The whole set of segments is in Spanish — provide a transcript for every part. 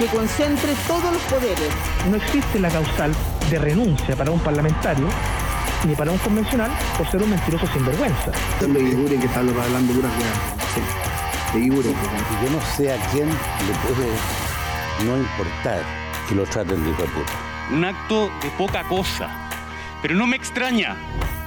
que concentre todos los poderes. No existe la causal de renuncia para un parlamentario ni para un convencional por ser un mentiroso sinvergüenza. De Guigure que está hablando puras Sí, de. Yo no sé a quién le puede no importar que lo traten de hijo de puta. Un acto de poca cosa. Pero no me extraña,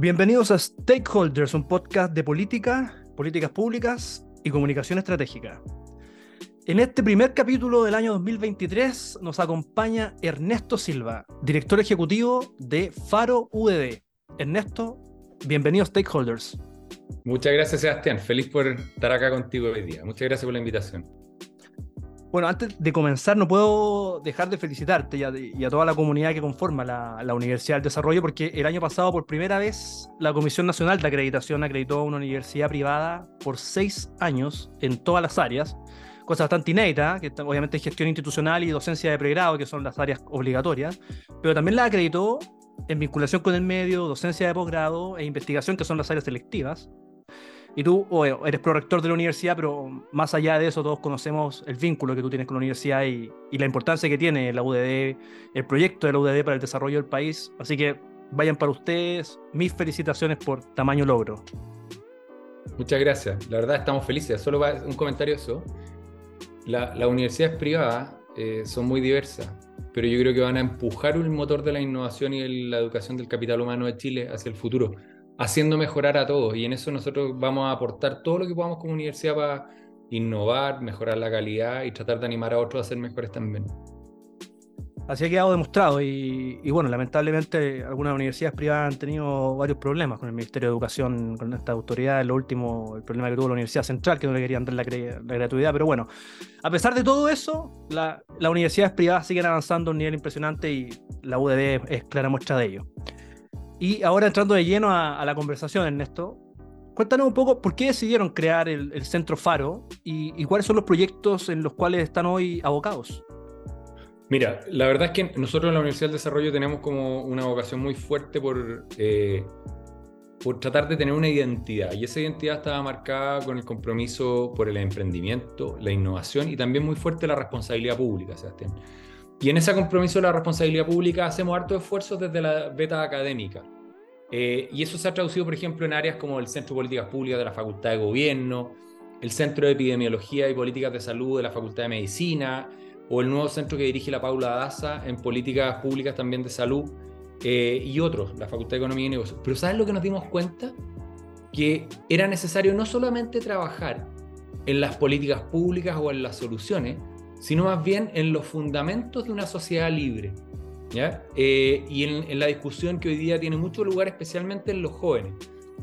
Bienvenidos a Stakeholders, un podcast de política, políticas públicas y comunicación estratégica. En este primer capítulo del año 2023 nos acompaña Ernesto Silva, director ejecutivo de Faro UDD. Ernesto, bienvenido a Stakeholders. Muchas gracias, Sebastián. Feliz por estar acá contigo hoy día. Muchas gracias por la invitación. Bueno, antes de comenzar, no puedo dejar de felicitarte y a, toda la comunidad que conforma la, la, Universidad del Desarrollo, porque el año pasado, por primera vez, la Comisión Nacional de Acreditación acreditó a una universidad privada por seis años en todas las áreas, cosa bastante inédita, que obviamente es gestión institucional y docencia de pregrado, que son las áreas obligatorias, pero también la acreditó en vinculación con el medio, docencia de posgrado e investigación, que son las áreas selectivas. Y tú eres prorector de la universidad, pero más allá de eso, todos conocemos el vínculo que tú tienes con la universidad y, la importancia que tiene la UDD, el proyecto de la UDD para el desarrollo del país. Así que vayan para ustedes mis felicitaciones por tamaño logro. Muchas gracias. La verdad estamos felices. Solo un comentario eso. Las la universidades privadas eh, son muy diversas, pero yo creo que van a empujar el motor de la innovación y la educación del capital humano de Chile hacia el futuro, haciendo mejorar a todos. Y en eso nosotros vamos a aportar todo lo que podamos como universidad para innovar, mejorar la calidad y tratar de animar a otros a ser mejores también. Así ha quedado demostrado y, bueno, lamentablemente algunas universidades privadas han tenido varios problemas con el Ministerio de Educación, con esta autoridad. Lo último, el problema que tuvo la Universidad Central, que no le querían dar la, gratuidad. Pero bueno, a pesar de todo eso, las universidades privadas siguen avanzando a un nivel impresionante y la UDD es clara muestra de ello. Y ahora entrando de lleno a, la conversación, Ernesto, cuéntanos un poco por qué decidieron crear el, Centro Faro y cuáles son los proyectos en los cuales están hoy abocados. Mira, la verdad es que nosotros en la Universidad del Desarrollo tenemos como una vocación muy fuerte por, eh, por tratar de tener una identidad. Y esa identidad estaba marcada con el compromiso por el emprendimiento, la innovación y también muy fuerte la responsabilidad pública, Sebastián. Y en ese compromiso de la responsabilidad pública hacemos hartos esfuerzos desde la beta académica. Eh, y eso se ha traducido, por ejemplo, en áreas como el Centro de Políticas Públicas de la Facultad de Gobierno, el Centro de Epidemiología y Políticas de Salud de la Facultad de Medicina, o el nuevo centro que dirige la Paula Daza en políticas públicas también de salud, eh, y otros, la Facultad de Economía y Negocios. Pero ¿sabes lo que nos dimos cuenta? Que era necesario no solamente trabajar en las políticas públicas o en las soluciones, sino más bien en los fundamentos de una sociedad libre. ¿ya? Eh, y en, la discusión que hoy día tiene mucho lugar, especialmente en los jóvenes.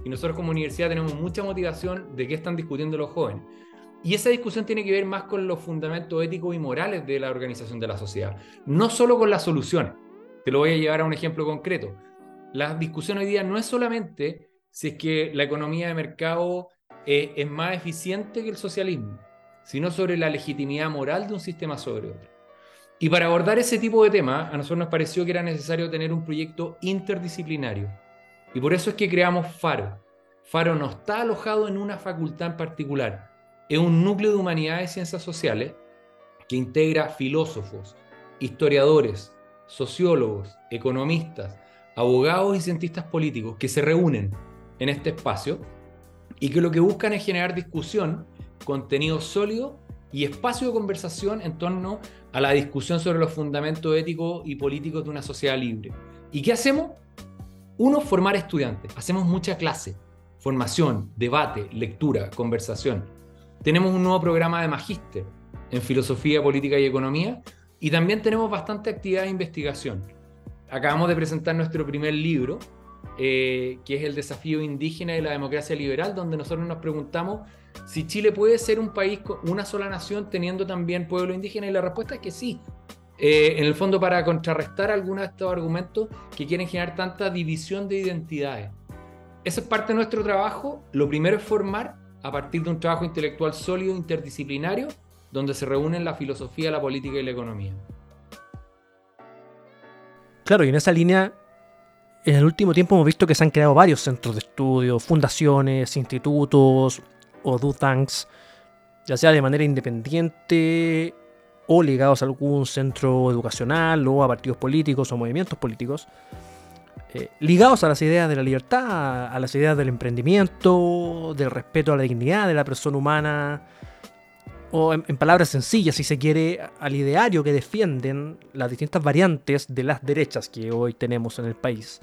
Y nosotros como universidad tenemos mucha motivación de qué están discutiendo los jóvenes. Y esa discusión tiene que ver más con los fundamentos éticos y morales de la organización de la sociedad, no solo con las soluciones. Te lo voy a llevar a un ejemplo concreto. La discusión hoy día no es solamente si es que la economía de mercado eh, es más eficiente que el socialismo, sino sobre la legitimidad moral de un sistema sobre otro. Y para abordar ese tipo de temas, a nosotros nos pareció que era necesario tener un proyecto interdisciplinario. Y por eso es que creamos FARO. FARO no está alojado en una facultad en particular, es un núcleo de humanidades y ciencias sociales que integra filósofos, historiadores, sociólogos, economistas, abogados y cientistas políticos que se reúnen en este espacio y que lo que buscan es generar discusión, contenido sólido y espacio de conversación en torno a la discusión sobre los fundamentos éticos y políticos de una sociedad libre. ¿Y qué hacemos? Uno, formar estudiantes. Hacemos mucha clase, formación, debate, lectura, conversación. Tenemos un nuevo programa de magíster en filosofía, política y economía y también tenemos bastante actividad de investigación. Acabamos de presentar nuestro primer libro, eh, que es El desafío indígena y la democracia liberal, donde nosotros nos preguntamos si Chile puede ser un país una sola nación teniendo también pueblo indígena y la respuesta es que sí. Eh, en el fondo para contrarrestar algunos de estos argumentos que quieren generar tanta división de identidades. Esa es parte de nuestro trabajo. Lo primero es formar a partir de un trabajo intelectual sólido, interdisciplinario, donde se reúnen la filosofía, la política y la economía. Claro, y en esa línea, en el último tiempo hemos visto que se han creado varios centros de estudio, fundaciones, institutos o do tanks, ya sea de manera independiente o ligados a algún centro educacional o a partidos políticos o movimientos políticos, eh, ligados a las ideas de la libertad, a las ideas del emprendimiento, del respeto a la dignidad de la persona humana, o en, palabras sencillas, si se quiere, al ideario que defienden las distintas variantes de las derechas que hoy tenemos en el país.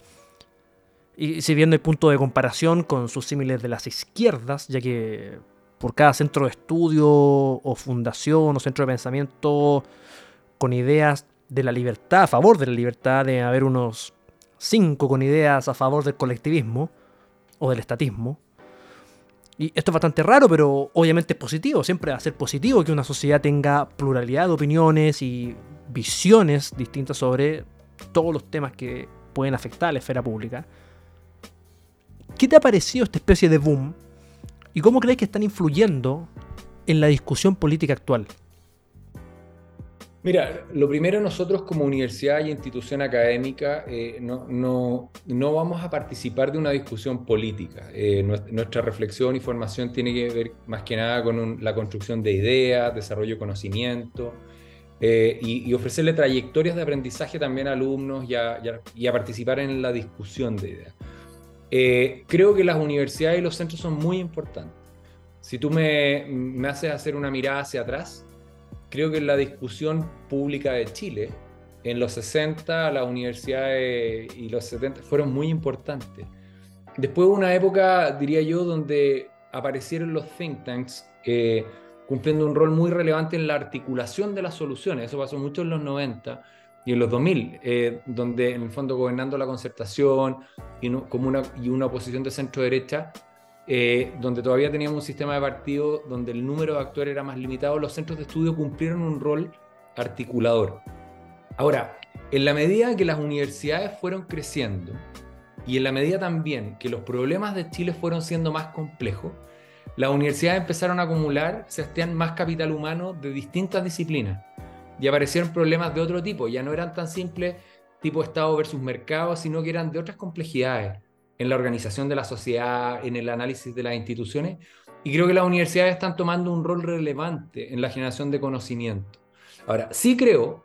Y si viendo el punto de comparación con sus símiles de las izquierdas, ya que por cada centro de estudio o fundación o centro de pensamiento con ideas de la libertad, a favor de la libertad, de haber unos cinco con ideas a favor del colectivismo o del estatismo. Y esto es bastante raro, pero obviamente es positivo. Siempre va a ser positivo que una sociedad tenga pluralidad de opiniones y visiones distintas sobre todos los temas que pueden afectar a la esfera pública. ¿Qué te ha parecido esta especie de boom ¿Y cómo crees que están influyendo en la discusión política actual? Mira, lo primero nosotros como universidad y institución académica eh, no, no, no, vamos a participar de una discusión política. Eh, nuestra reflexión y formación tiene que ver más que nada con la construcción de ideas, desarrollo de conocimiento eh, y, ofrecerle trayectorias de aprendizaje también a alumnos y a participar en la discusión de ideas. Eh, creo que las universidades y los centros son muy importantes. Si tú me, me haces hacer una mirada hacia atrás, creo que en la discusión pública de Chile, en los 60 las universidades y los 70 fueron muy importantes. Después una época, diría yo, donde aparecieron los think tanks eh, cumpliendo un rol muy relevante en la articulación de las soluciones. Eso pasó mucho en los 90 y en los 2000, eh, donde en el fondo gobernando la concertación y, como una, y una oposición de centro-derecha, eh, donde todavía teníamos un sistema de partido donde el número de actores era más limitado, los centros de estudio cumplieron un rol articulador. Ahora, en la medida que las universidades fueron creciendo y en la medida también que los problemas de Chile fueron siendo más complejos, las universidades empezaron a acumular, Sebastián, más capital humano de distintas disciplinas y aparecieron problemas de otro tipo, ya no eran tan simples tipo Estado versus mercado, sino que eran de otras complejidades en la organización de la sociedad, en el análisis de las instituciones, y creo que las universidades están tomando un rol relevante en la generación de conocimiento. Ahora, sí creo,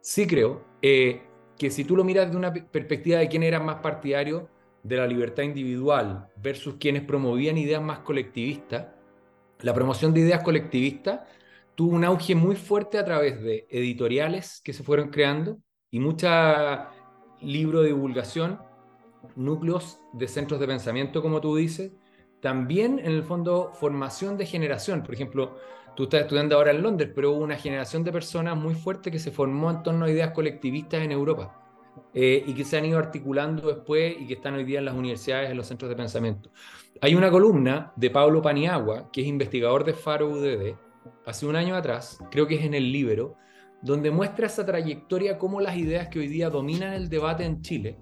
sí creo eh, que si tú lo miras de una perspectiva de quién era más partidario de la libertad individual versus quienes promovían ideas más colectivistas, la promoción de ideas colectivistas tuvo un auge muy fuerte a través de editoriales que se fueron creando y mucha libro de divulgación, núcleos de centros de pensamiento, como tú dices, también en el fondo formación de generación. Por ejemplo, tú estás estudiando ahora en Londres, pero hubo una generación de personas muy fuerte que se formó en torno a ideas colectivistas en Europa. Eh, y que se han ido articulando después y que están hoy día en las universidades, en los centros de pensamiento. Hay una columna de Pablo Paniagua, que es investigador de Faro UDD, hace un año atrás, creo que es en el Libro, donde muestra esa trayectoria, cómo las ideas que hoy día dominan el debate en Chile,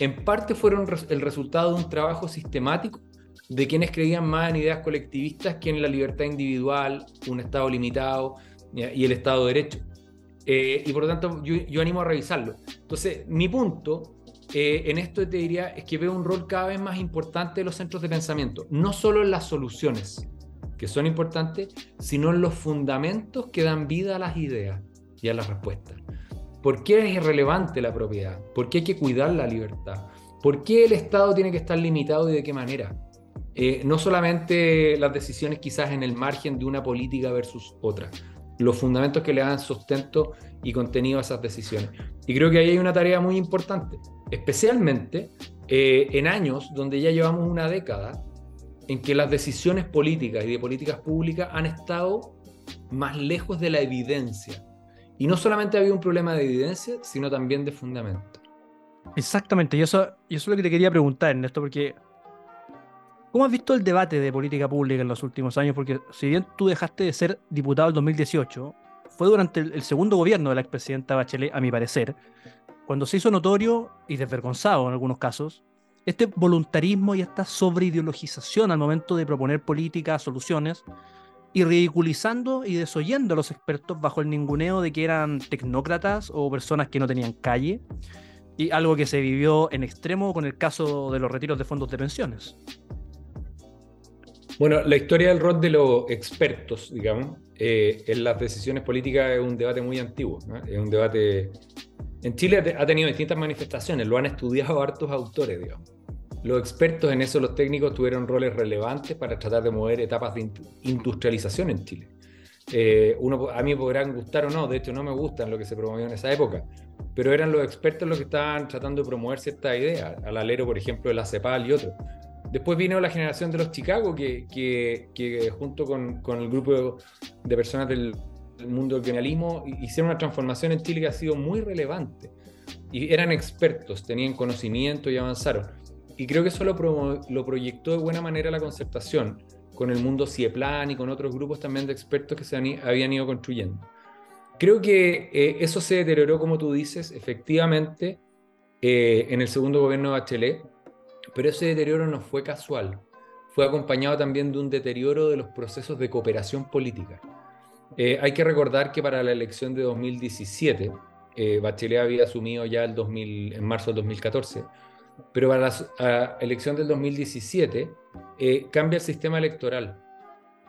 en parte fueron el resultado de un trabajo sistemático de quienes creían más en ideas colectivistas que en la libertad individual, un Estado limitado y el Estado de Derecho. Eh, y por lo tanto, yo, animo a revisarlo. Entonces, mi punto eh, en esto te diría es que veo un rol cada vez más importante de los centros de pensamiento, no solo en las soluciones, que son importantes, sino en los fundamentos que dan vida a las ideas y a las respuestas. ¿Por qué es irrelevante la propiedad? ¿Por qué hay que cuidar la libertad? ¿Por qué el Estado tiene que estar limitado y de qué manera? eh, no solamente las decisiones quizás en el margen de una política versus otra, los fundamentos que le dan sustento y contenido a esas decisiones. Y creo que ahí hay una tarea muy importante, especialmente eh, en años donde ya llevamos una década en que las decisiones políticas y de políticas públicas han estado más lejos de la evidencia. Y no solamente había un problema de evidencia, sino también de fundamento. Exactamente, y eso, y eso es lo que te quería preguntar, Ernesto, porque ¿cómo has visto el debate de política pública en los últimos años? Porque si bien tú dejaste de ser diputado en 2018, fue durante el, segundo gobierno de la expresidenta Bachelet, a mi parecer, cuando se hizo notorio y desvergonzado en algunos casos este voluntarismo y esta sobreideologización al momento de proponer políticas, soluciones, y ridiculizando y desoyendo a los expertos bajo el ninguneo de que eran tecnócratas o personas que no tenían calle, y algo que se vivió en extremo con el caso de los retiros de fondos de pensiones. Bueno, la historia del rol de los expertos, digamos, eh, en las decisiones políticas es un debate muy antiguo. Es un debate. En Chile ha tenido distintas manifestaciones, lo han estudiado hartos autores, digamos. Los expertos en eso, los técnicos, tuvieron roles relevantes para tratar de mover etapas de industrialización en Chile. Eh, a mí podrán gustar o no, de hecho no me gustan lo que se promovió en esa época, pero eran los expertos los que estaban tratando de promover cierta idea, al alero, por ejemplo, de la CEPAL y otros. Después vino la generación de los Chicago, que, que, junto con, con, el grupo de personas del, mundo del criminalismo hicieron una transformación en Chile que ha sido muy relevante. Y eran expertos, tenían conocimiento y avanzaron. Y creo que eso lo, lo proyectó de buena manera la concertación con el mundo CIEPLAN y con otros grupos también de expertos que se habían ido construyendo. Creo que eh, eso se deterioró, como tú dices, efectivamente, eh, en el segundo gobierno de Bachelet, pero ese deterioro no fue casual, fue acompañado también de un deterioro de los procesos de cooperación política. Eh, hay que recordar que para la elección de 2017, Bachelet había asumido ya el 2000, en marzo del 2014, pero para la elección del 2017 cambia el sistema electoral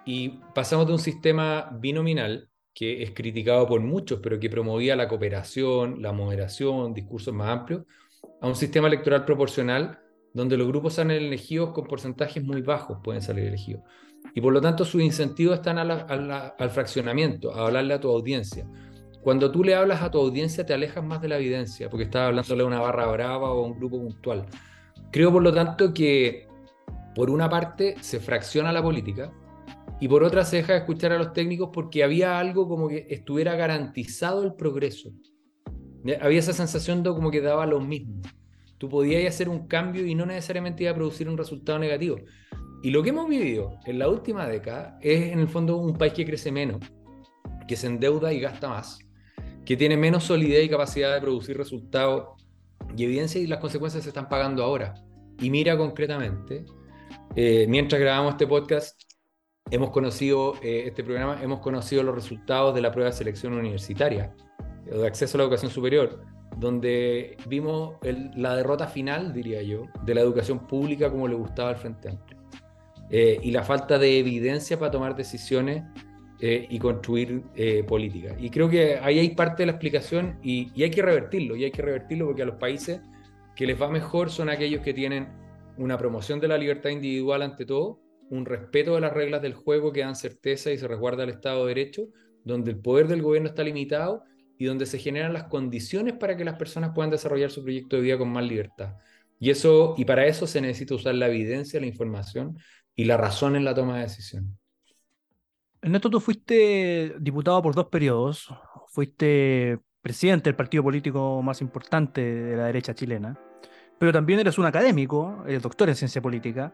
y pasamos de un sistema binominal que es criticado por muchos, pero que promovía la cooperación, la moderación, discursos más amplios, a un sistema electoral proporcional donde los grupos salen elegidos con porcentajes muy bajos, pueden salir elegidos. Y por lo tanto sus incentivos están al fraccionamiento, a hablarle a tu audiencia. Cuando tú le hablas a tu audiencia te alejas más de la evidencia, porque estás hablándole a una barra brava o a un grupo puntual. Creo por lo tanto que por una parte se fracciona la política, y por otra se deja de escuchar a los técnicos porque había algo como que estuviera garantizado el progreso. Había esa sensación de como que daba lo mismo. Tú podías hacer un cambio y no necesariamente iba a producir un resultado negativo. Y lo que hemos vivido en la última década es en el fondo un país que crece menos, que se endeuda y gasta más, que tiene menos solidez y capacidad de producir resultados y evidencia y las consecuencias se están pagando ahora. Y mira concretamente, eh, mientras grabamos este podcast, hemos conocido eh, este programa, hemos conocido los resultados de la prueba de selección universitaria de acceso a la educación superior, donde vimos la derrota final, diría yo, de la educación pública como le gustaba al Frente Amplio. Eh, y la falta de evidencia para tomar decisiones eh, y construir políticas. Y creo que ahí hay parte de la explicación y, y hay que revertirlo, y hay que revertirlo porque a los países que les va mejor son aquellos que tienen una promoción de la libertad individual ante todo, un respeto de las reglas del juego que dan certeza y se resguarda el Estado de Derecho, donde el poder del gobierno está limitado y donde se generan las condiciones para que las personas puedan desarrollar su proyecto de vida con más libertad. Y, eso, y para eso se necesita usar la evidencia, la información y la razón en la toma de decisión. Ernesto, tú fuiste diputado por dos periodos, fuiste presidente del partido político más importante de la derecha chilena, pero también eres un académico, eres doctor en ciencia política,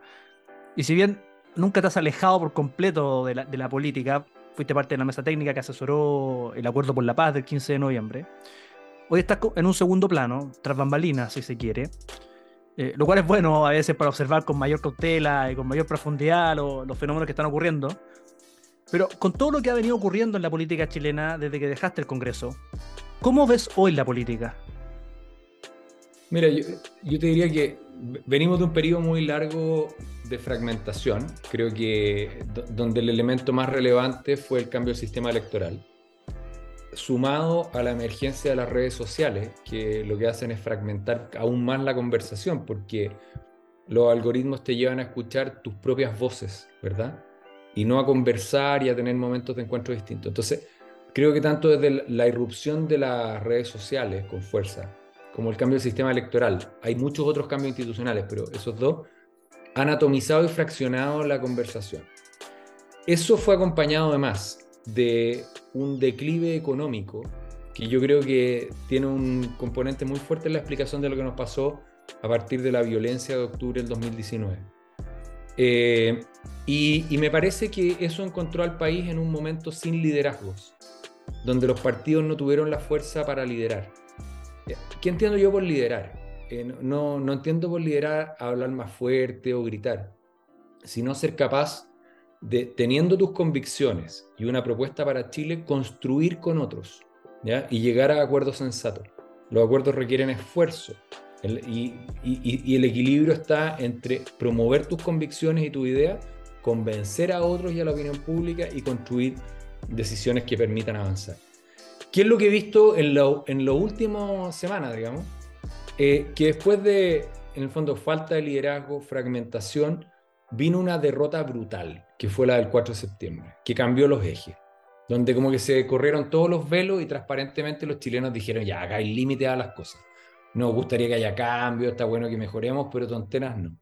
y si bien nunca te has alejado por completo de la, política. Fuiste parte de la mesa técnica que asesoró el acuerdo por la paz del 15 de noviembre. Hoy estás en un segundo plano, tras bambalinas, si se quiere. Eh, lo cual es bueno a veces para observar con mayor cautela y con mayor profundidad los fenómenos que están ocurriendo. Pero con todo lo que ha venido ocurriendo en la política chilena desde que dejaste el Congreso, ¿cómo ves hoy la política? Mira, yo, yo te diría que venimos de un periodo muy largo de fragmentación, creo que donde el elemento más relevante fue el cambio del sistema electoral, sumado a la emergencia de las redes sociales, que lo que hacen es fragmentar aún más la conversación, porque los algoritmos te llevan a escuchar tus propias voces, ¿verdad? Y no a conversar y a tener momentos de encuentro distintos. Entonces, creo que tanto desde la irrupción de las redes sociales con fuerza, como el cambio del sistema electoral, hay muchos otros cambios institucionales, pero esos dos han atomizado y fraccionado la conversación. Eso fue acompañado además de un declive económico que yo creo que tiene un componente muy fuerte en la explicación de lo que nos pasó a partir de la violencia de octubre del 2019. Eh, y, me parece que eso encontró al país en un momento sin liderazgos, donde los partidos no tuvieron la fuerza para liderar. Eh, ¿Qué entiendo yo por liderar? Eh, no, no entiendo por liderar hablar más fuerte o gritar, sino ser capaz de, teniendo tus convicciones y una propuesta para Chile, construir con otros ¿ya? y llegar a acuerdos sensatos. Los acuerdos requieren esfuerzo y, y, el equilibrio está entre promover tus convicciones y tu idea, convencer a otros y a la opinión pública y construir decisiones que permitan avanzar. ¿Qué es lo que he visto en las en últimas semanas, digamos? Eh, que después de, en el fondo, falta de liderazgo, fragmentación, vino una derrota brutal, que fue la del 4 de septiembre, que cambió los ejes, donde como que se corrieron todos los velos y transparentemente los chilenos dijeron, ya, acá hay límite a las cosas. Nos gustaría que haya cambio, está bueno que mejoremos, pero tonteras no.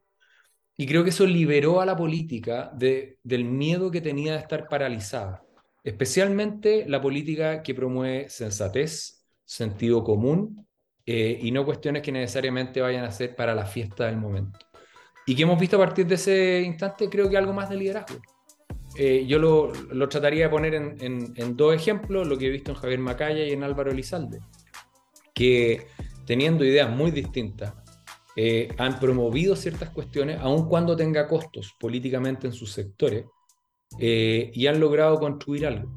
Y creo que eso liberó a la política de, del miedo que tenía de estar paralizada, especialmente la política que promueve sensatez, sentido común eh, y no cuestiones que necesariamente vayan a ser para la fiesta del momento. Y que hemos visto a partir de ese instante, creo que algo más de liderazgo. Eh, yo lo, lo, trataría de poner en, en, dos ejemplos, lo que he visto en Javier Macaya y en Álvaro Elizalde, que teniendo ideas muy distintas, eh, han promovido ciertas cuestiones, aun cuando tenga costos políticamente en sus sectores, y han logrado construir algo,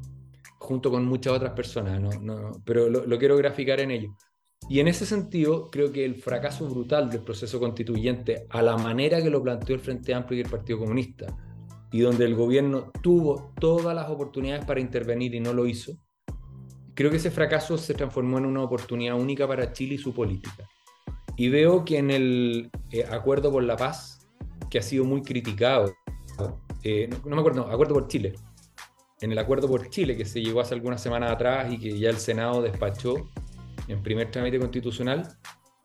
junto con muchas otras personas, no, no, pero lo, lo quiero graficar en ello. Y en ese sentido, creo que el fracaso brutal del proceso constituyente, a la manera que lo planteó el Frente Amplio y el Partido Comunista, y donde el gobierno tuvo todas las oportunidades para intervenir y no lo hizo, creo que ese fracaso se transformó en una oportunidad única para Chile y su política. Y veo que en el eh, Acuerdo por la Paz, que ha sido muy criticado, eh, no, no, me acuerdo, no, Acuerdo por Chile, en el Acuerdo por Chile que se llegó hace algunas semanas atrás y que ya el Senado despachó, en primer trámite constitucional,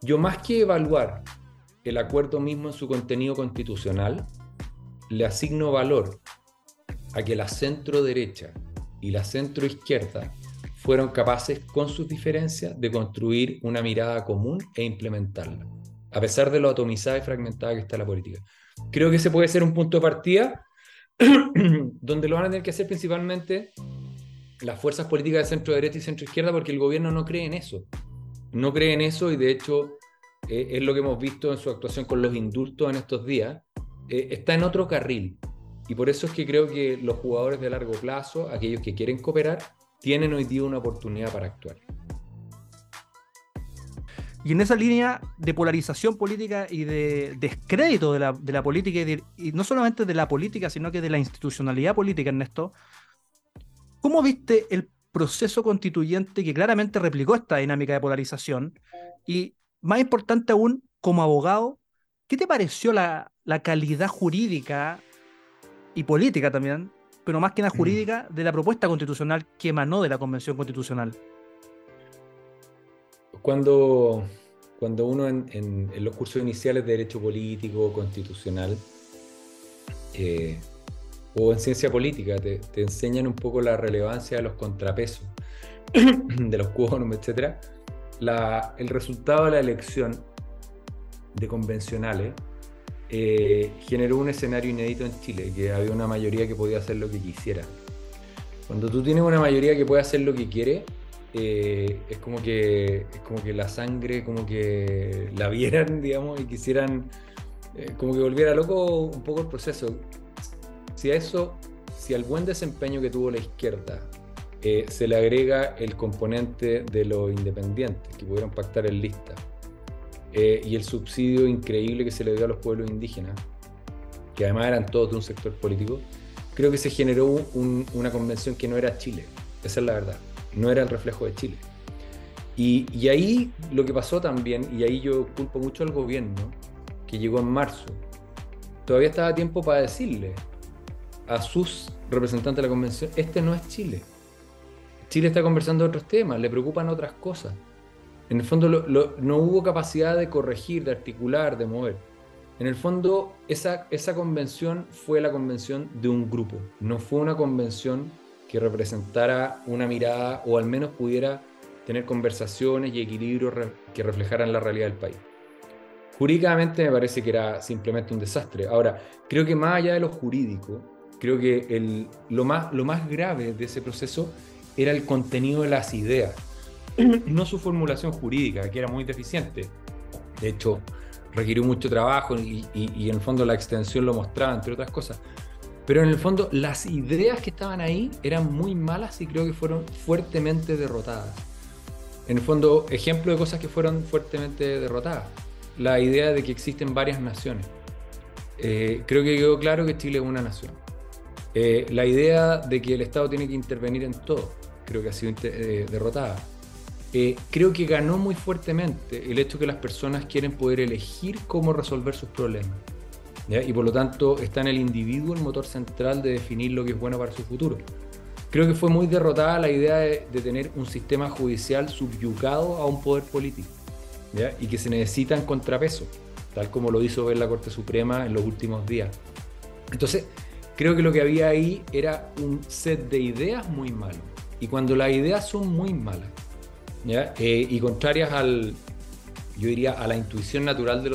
yo más que evaluar el acuerdo mismo en su contenido constitucional, le asigno valor a que la centro derecha y la centro izquierda fueron capaces, con sus diferencias, de construir una mirada común e implementarla, a pesar de lo atomizada y fragmentada que está la política. Creo que ese puede ser un punto de partida donde lo van a tener que hacer principalmente las fuerzas políticas de centro derecha y centro izquierda porque el gobierno no cree en eso. No cree en eso y de hecho eh, es lo que hemos visto en su actuación con los indultos en estos días. Eh, está en otro carril. Y por eso es que creo que los jugadores de largo plazo, aquellos que quieren cooperar, tienen hoy día una oportunidad para actuar. Y en esa línea de polarización política y de descrédito de la, de la política, y, y, no solamente de la política, sino que de la institucionalidad política, Ernesto, ¿Cómo viste el proceso constituyente que claramente replicó esta dinámica de polarización? Y más importante aún, como abogado, ¿qué te pareció la, la calidad jurídica y política también, pero más que nada mm. jurídica, de la propuesta constitucional que emanó de la Convención Constitucional? Cuando, cuando uno en, en, los cursos iniciales de Derecho Político, Constitucional, eh, o en ciencia política, te, enseñan un poco la relevancia de los contrapesos, de los quórum, etc. el resultado de la elección de convencionales eh, generó un escenario inédito en Chile, que había una mayoría que podía hacer lo que quisiera. Cuando tú tienes una mayoría que puede hacer lo que quiere, eh, es, como que, es como que la sangre, como que la vieran, digamos, y quisieran, eh, como que volviera loco un poco el proceso. Si a eso, si al buen desempeño que tuvo la izquierda eh, se le agrega el componente de los independientes que pudieron pactar en lista eh, y el subsidio increíble que se le dio a los pueblos indígenas, que además eran todos de un sector político, creo que se generó una convención que no era Chile, esa es la verdad, no era el reflejo de Chile. Y, y ahí lo que pasó también, y ahí yo culpo mucho al gobierno, que llegó en marzo. Todavía estaba tiempo para decirle a sus representantes de la convención, este no es Chile. Chile está conversando otros temas, le preocupan otras cosas. En el fondo no hubo capacidad de corregir, de articular, de mover. En el fondo, esa, esa convención fue la convención de un grupo, no fue una convención que representara una mirada o al menos pudiera tener conversaciones y equilibrios que reflejaran la realidad del país. Jurídicamente me parece que era simplemente un desastre. Ahora, creo que más allá de lo jurídico, creo que el, lo, más, lo más grave de ese proceso era el contenido de las ideas, no su formulación jurídica, que era muy deficiente. De hecho, requirió mucho trabajo y, en el fondo la extensión lo mostraba, entre otras cosas. Pero en el fondo las ideas que estaban ahí eran muy malas y creo que fueron fuertemente derrotadas. En el fondo, ejemplo de cosas que fueron fuertemente derrotadas. La idea de que existen varias naciones. Eh, creo que quedó claro que Chile es una nación. Eh, la idea de que el Estado tiene que intervenir en todo, creo que ha sido eh, derrotada. Eh, creo que ganó muy fuertemente el hecho que las personas quieren poder elegir cómo resolver sus problemas. Y por lo tanto está en el individuo el motor central de definir lo que es bueno para su futuro. Creo que fue muy derrotada la idea de, tener un sistema judicial subyugado a un poder político y que se necesitan contrapesos, tal como lo hizo ver la Corte Suprema en los últimos días. Entonces, creo que lo que había ahí era un set de ideas muy malo. Y cuando las ideas son muy malas, eh, y contrarias al, yo diría, a la intuición natural de,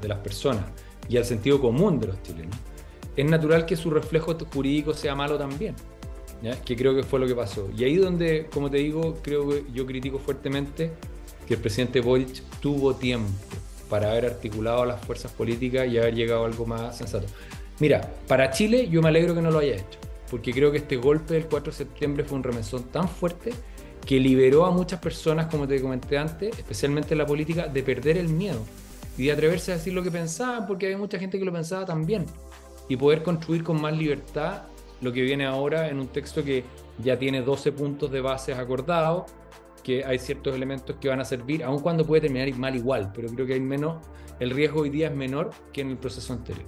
de, las personas y al sentido común de los chilenos, es natural que su reflejo jurídico sea malo también, que creo que fue lo que pasó. Y ahí donde, como te digo, creo que yo critico fuertemente que el presidente Boric tuvo tiempo para haber articulado las fuerzas políticas y haber llegado a algo más sensato. Mira, para Chile yo me alegro que no lo haya hecho, porque creo que este golpe del 4 de septiembre fue un remesón tan fuerte que liberó a muchas personas, como te comenté antes, especialmente en la política, de perder el miedo y de atreverse a decir lo que pensaban, porque hay mucha gente que lo pensaba también, y poder construir con más libertad lo que viene ahora en un texto que ya tiene 12 puntos de bases acordados, que hay ciertos elementos que van a servir, aun cuando puede terminar mal igual, pero creo que hay menos, el riesgo hoy día es menor que en el proceso anterior.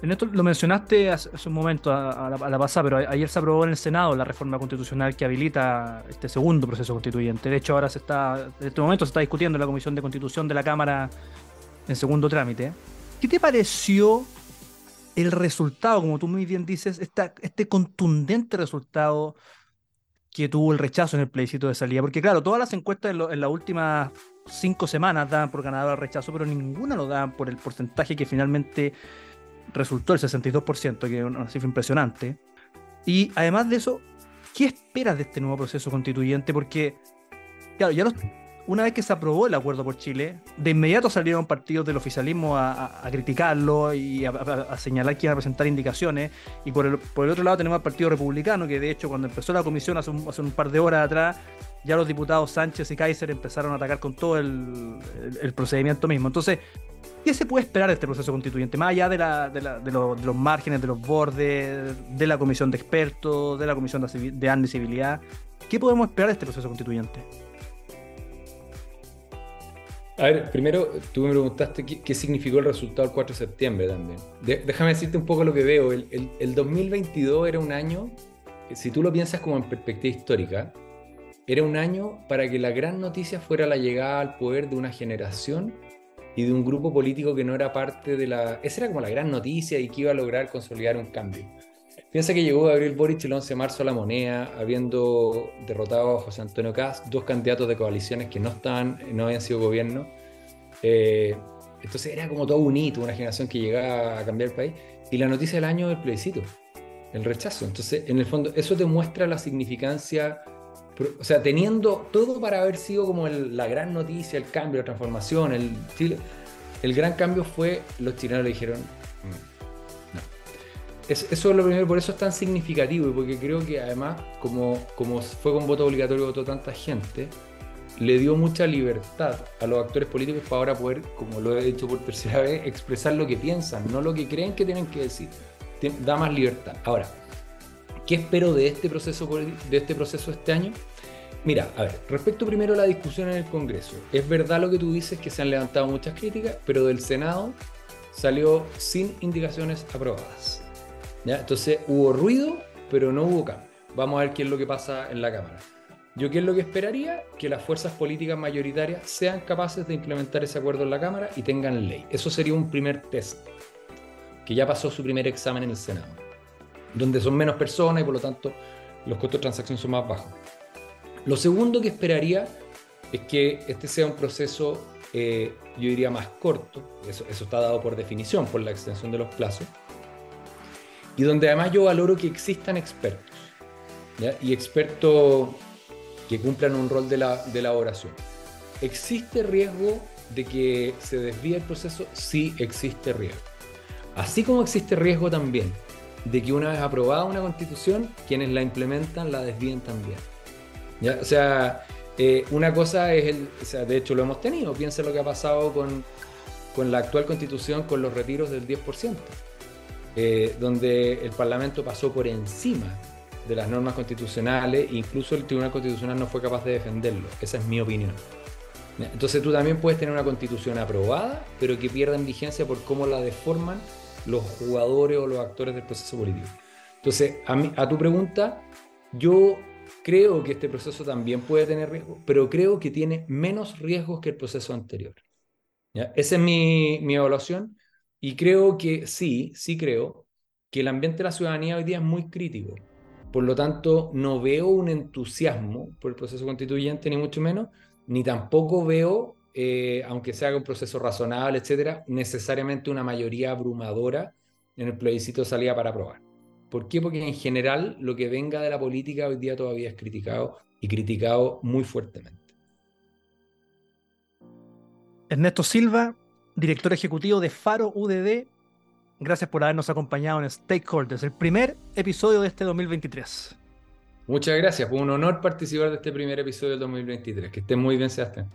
En esto lo mencionaste hace, un momento a, la, pasada, pero ayer se aprobó en el Senado la reforma constitucional que habilita este segundo proceso constituyente. De hecho, ahora se está, en este momento se está discutiendo en la Comisión de Constitución de la Cámara en segundo trámite. ¿Qué te pareció el resultado, como tú muy bien dices, este contundente resultado que tuvo el rechazo en el plebiscito de salida? Porque claro, todas las encuestas en, las últimas cinco semanas daban por ganador el rechazo, pero ninguna lo daban por el porcentaje que finalmente resultó el 62%, que es una cifra impresionante. Y además de eso, ¿qué esperas de este nuevo proceso constituyente? Porque, claro, ya una vez que se aprobó el acuerdo por Chile, de inmediato salieron partidos del oficialismo a, criticarlo y a, señalar que iban a presentar indicaciones. Y por el, por el otro lado tenemos al Partido Republicano, que de hecho cuando empezó la comisión hace un, hace un par de horas atrás, ya los diputados Sánchez y Kaiser empezaron a atacar con todo el, el procedimiento mismo. Entonces, ¿Qué se puede esperar de este proceso constituyente? Más allá de, los márgenes, de los bordes, de la comisión de expertos, de la comisión de, de admisibilidad, ¿qué podemos esperar de este proceso constituyente? A ver, primero tú me preguntaste qué, significó el resultado del 4 de septiembre también. déjame decirte un poco lo que veo. El, el, el 2022 era un año, si tú lo piensas como en perspectiva histórica, era un año para que la gran noticia fuera la llegada al poder de una generación y de un grupo político que no era parte de la... Esa era como la gran noticia y que iba a lograr consolidar un cambio. Piensa que llegó Gabriel Boric el 11 de marzo a la moneda, habiendo derrotado a José Antonio Caz, dos candidatos de coaliciones que no, estaban, no habían sido gobierno. Eh, entonces era como todo un hito, una generación que llegaba a cambiar el país. Y la noticia del año del plebiscito, el rechazo. Entonces, en el fondo, eso demuestra la significancia o sea, teniendo todo para haber sido como la gran noticia, el cambio, la transformación, el el gran cambio fue, los chilenos le dijeron, mm, no. eso es lo primero, por eso es tan significativo y porque creo que además, como, como fue con voto obligatorio, votó tanta gente, le dio mucha libertad a los actores políticos para ahora poder, como lo he dicho por tercera vez, expresar lo que piensan, no lo que creen que tienen que decir. Da más libertad. Ahora, ¿Qué espero de este proceso, de este proceso este año? Mira, a ver, respecto primero a la discusión en el Congreso, es verdad lo que tú dices que se han levantado muchas críticas, pero del Senado salió sin indicaciones aprobadas. ¿ya? Entonces hubo ruido, pero no hubo cambio. Vamos a ver qué es lo que pasa en la Cámara. Yo qué es lo que esperaría? Que las fuerzas políticas mayoritarias sean capaces de implementar ese acuerdo en la Cámara y tengan ley. Eso sería un primer test, que ya pasó su primer examen en el Senado, donde son menos personas y por lo tanto los costos de transacción son más bajos. Lo segundo que esperaría es que este sea un proceso, eh, yo diría, más corto, eso, está dado por definición, por la extensión de los plazos, y donde además yo valoro que existan expertos, y expertos que cumplan un rol de, la, de elaboración. ¿Existe riesgo de que se desvíe el proceso? Sí, existe riesgo. Así como existe riesgo también de que una vez aprobada una constitución, quienes la implementan la desvíen también. ¿Ya? O sea, eh, una cosa es el, o sea, de hecho lo hemos tenido, piensa lo que ha pasado con, con la actual constitución, con los retiros del 10%, eh, donde el Parlamento pasó por encima de las normas constitucionales, incluso el Tribunal Constitucional no fue capaz de defenderlo. Esa es mi opinión. Entonces tú también puedes tener una constitución aprobada, pero que pierda en vigencia por cómo la deforman los jugadores o los actores del proceso político. Entonces, a, mí, a tu pregunta, yo creo que este proceso también puede tener riesgo, pero creo que tiene menos riesgos que el proceso anterior. Esa es mi, mi evaluación y creo que sí, sí creo que el ambiente de la ciudadanía hoy día es muy crítico. Por lo tanto, no veo un entusiasmo por el proceso constituyente, ni mucho menos, ni tampoco veo, eh, aunque se haga un proceso razonable, etcétera, necesariamente una mayoría abrumadora en el plebiscito de salida para aprobar. ¿Por qué? Porque en general lo que venga de la política hoy día todavía es criticado y criticado muy fuertemente. Ernesto Silva, director ejecutivo de Faro UDD, Gracias por habernos acompañado en Stakeholders, el primer episodio de este 2023. Muchas gracias, fue un honor participar de este primer episodio del 2023. Que estén muy bien, Sebastián.